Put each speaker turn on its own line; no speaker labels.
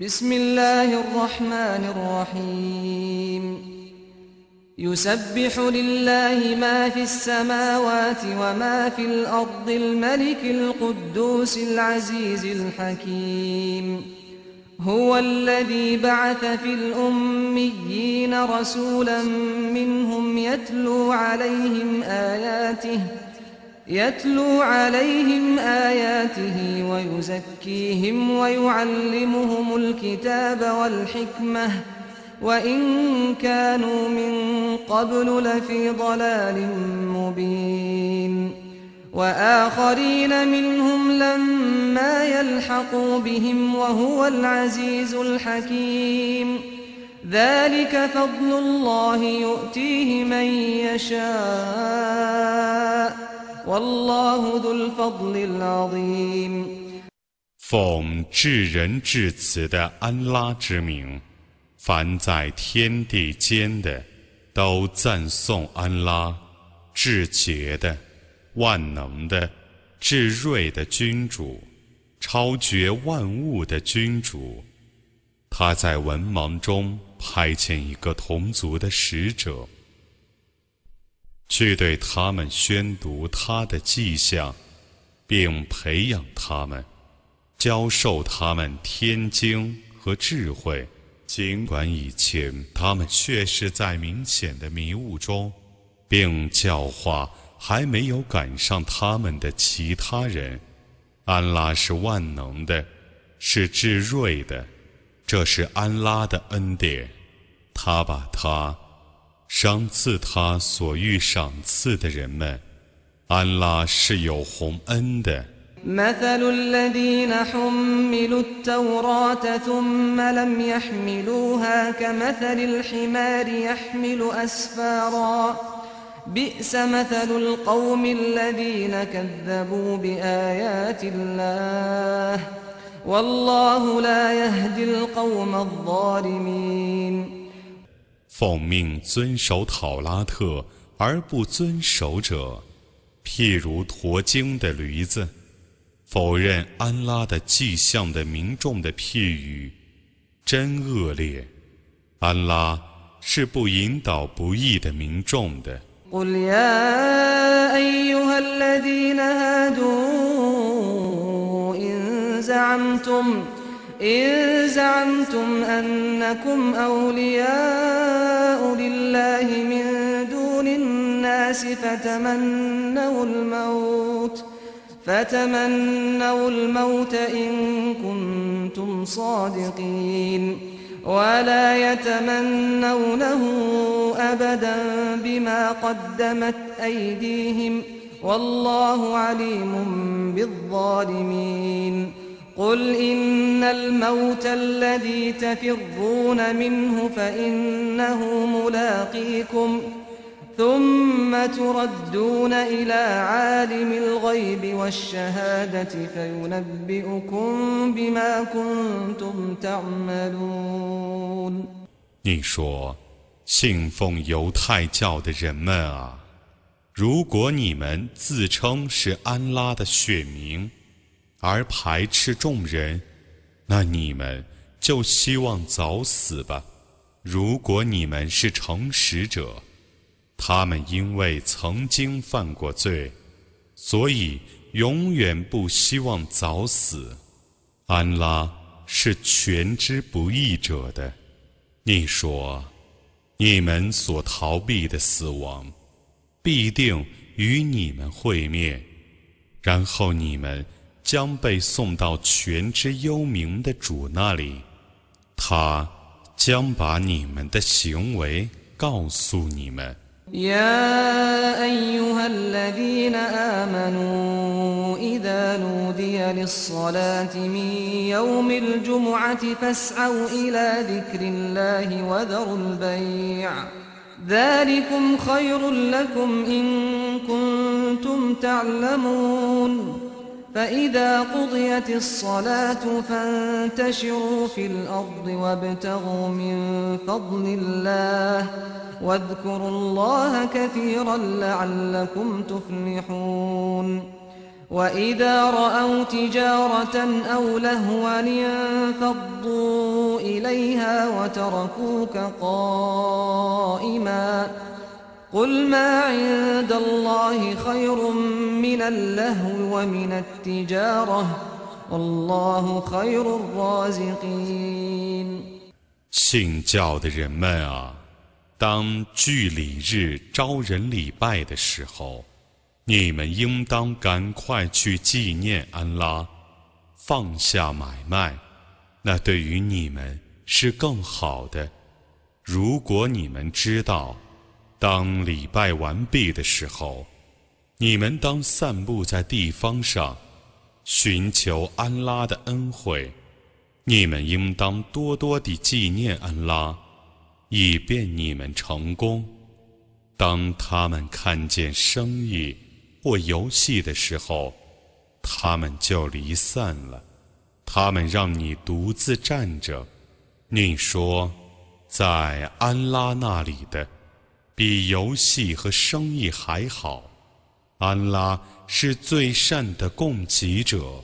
بسم الله الرحمن الرحيم يسبح لله ما في السماوات وما في الأرض الملك القدوس العزيز الحكيم هو الذي بعث في الأميين رسولا منهم يتلو عليهم آياته يتلو عليهم آياته ويزكيهم ويعلمهم الكتاب والحكمة وإن كانوا من قبل لفي ضلال مبين وآخرين منهم لما يلحقوا بهم وهو العزيز الحكيم ذلك فضل الله يؤتيه من يشاء
奉至仁至慈的安拉之名，凡在天地间的，都赞颂安拉，至洁的、万能的、至睿的君主，超绝万物的君主。他在文盲中派遣一个同族的使者。去对他们宣读他的迹象，并培养他们，教授他们天经和智慧。尽管以前他们确是在明显的迷雾中，并教化还没有赶上他们的其他人。安拉是万能的，是智睿的，这是安拉的恩典。他把他。赏赐他所欲赏赐的人们。安拉是有洪恩的。
مثل الذين حملوا التوراة ثم لم يحملوها كمثل الحمار يحمل أسفارا بئس مثل القوم الذين كذبوا بآيات الله والله لا يهدي القوم الظالمين
奉命遵守《讨拉特》，而不遵守者，譬如驼经的驴子，否认安拉的迹象的民众的譬语，真恶劣！安拉是不引导不义的民众的。
إن زعمتم أنكم أولياء لله من دون الناس فتمنوا الموت فتمنوا الموت إن كنتم صادقين ولا يتمنونه أبدا بما قدمت أيديهم والله عليم بالظالمين قل إن الموت الذي تفرون منه فإنه ملاقيكم ثم تردون
إلى عالم الغيب والشهادة فينبئكم بما كنتم تعملون 你说，信奉犹太教的人们啊，如果你们自称是安拉的选民，而排斥众人，那你们就希望早死吧。如果你们是诚实者，他们因为曾经犯过罪，所以永远不希望早死。安拉是全知不义者的，你说，你们所逃避的死亡，必定与你们会面，然后你们。将被送到全知幽冥的主那里，他将把你们的行为告诉你们。يا أيها الذين آمنوا إذا نودي للصلاة من يوم الجمعة فاسعوا
إلى ذكر الله وذروا البيع ذلكم خير لكم إن كنتم تعلمون فإذا قضيت الصلاة فانتشروا في الأرض وابتغوا من فضل الله واذكروا الله كثيرا لعلكم تفلحون وإذا رأوا تجارة أو لهوا انفضوا إليها وتركوك قائماً
信教的人们啊，当聚礼日招人礼拜的时候，你们应当赶快去纪念安拉，放下买卖，那对于你们是更好的。如果你们知道。当礼拜完毕的时候，你们当散步在地方上，寻求安拉的恩惠。你们应当多多地纪念安拉，以便你们成功。当他们看见生意或游戏的时候，他们就离散了。他们让你独自站着，你说：“在安拉那里的。”比游戏和生意还好，安拉是最善的供给者。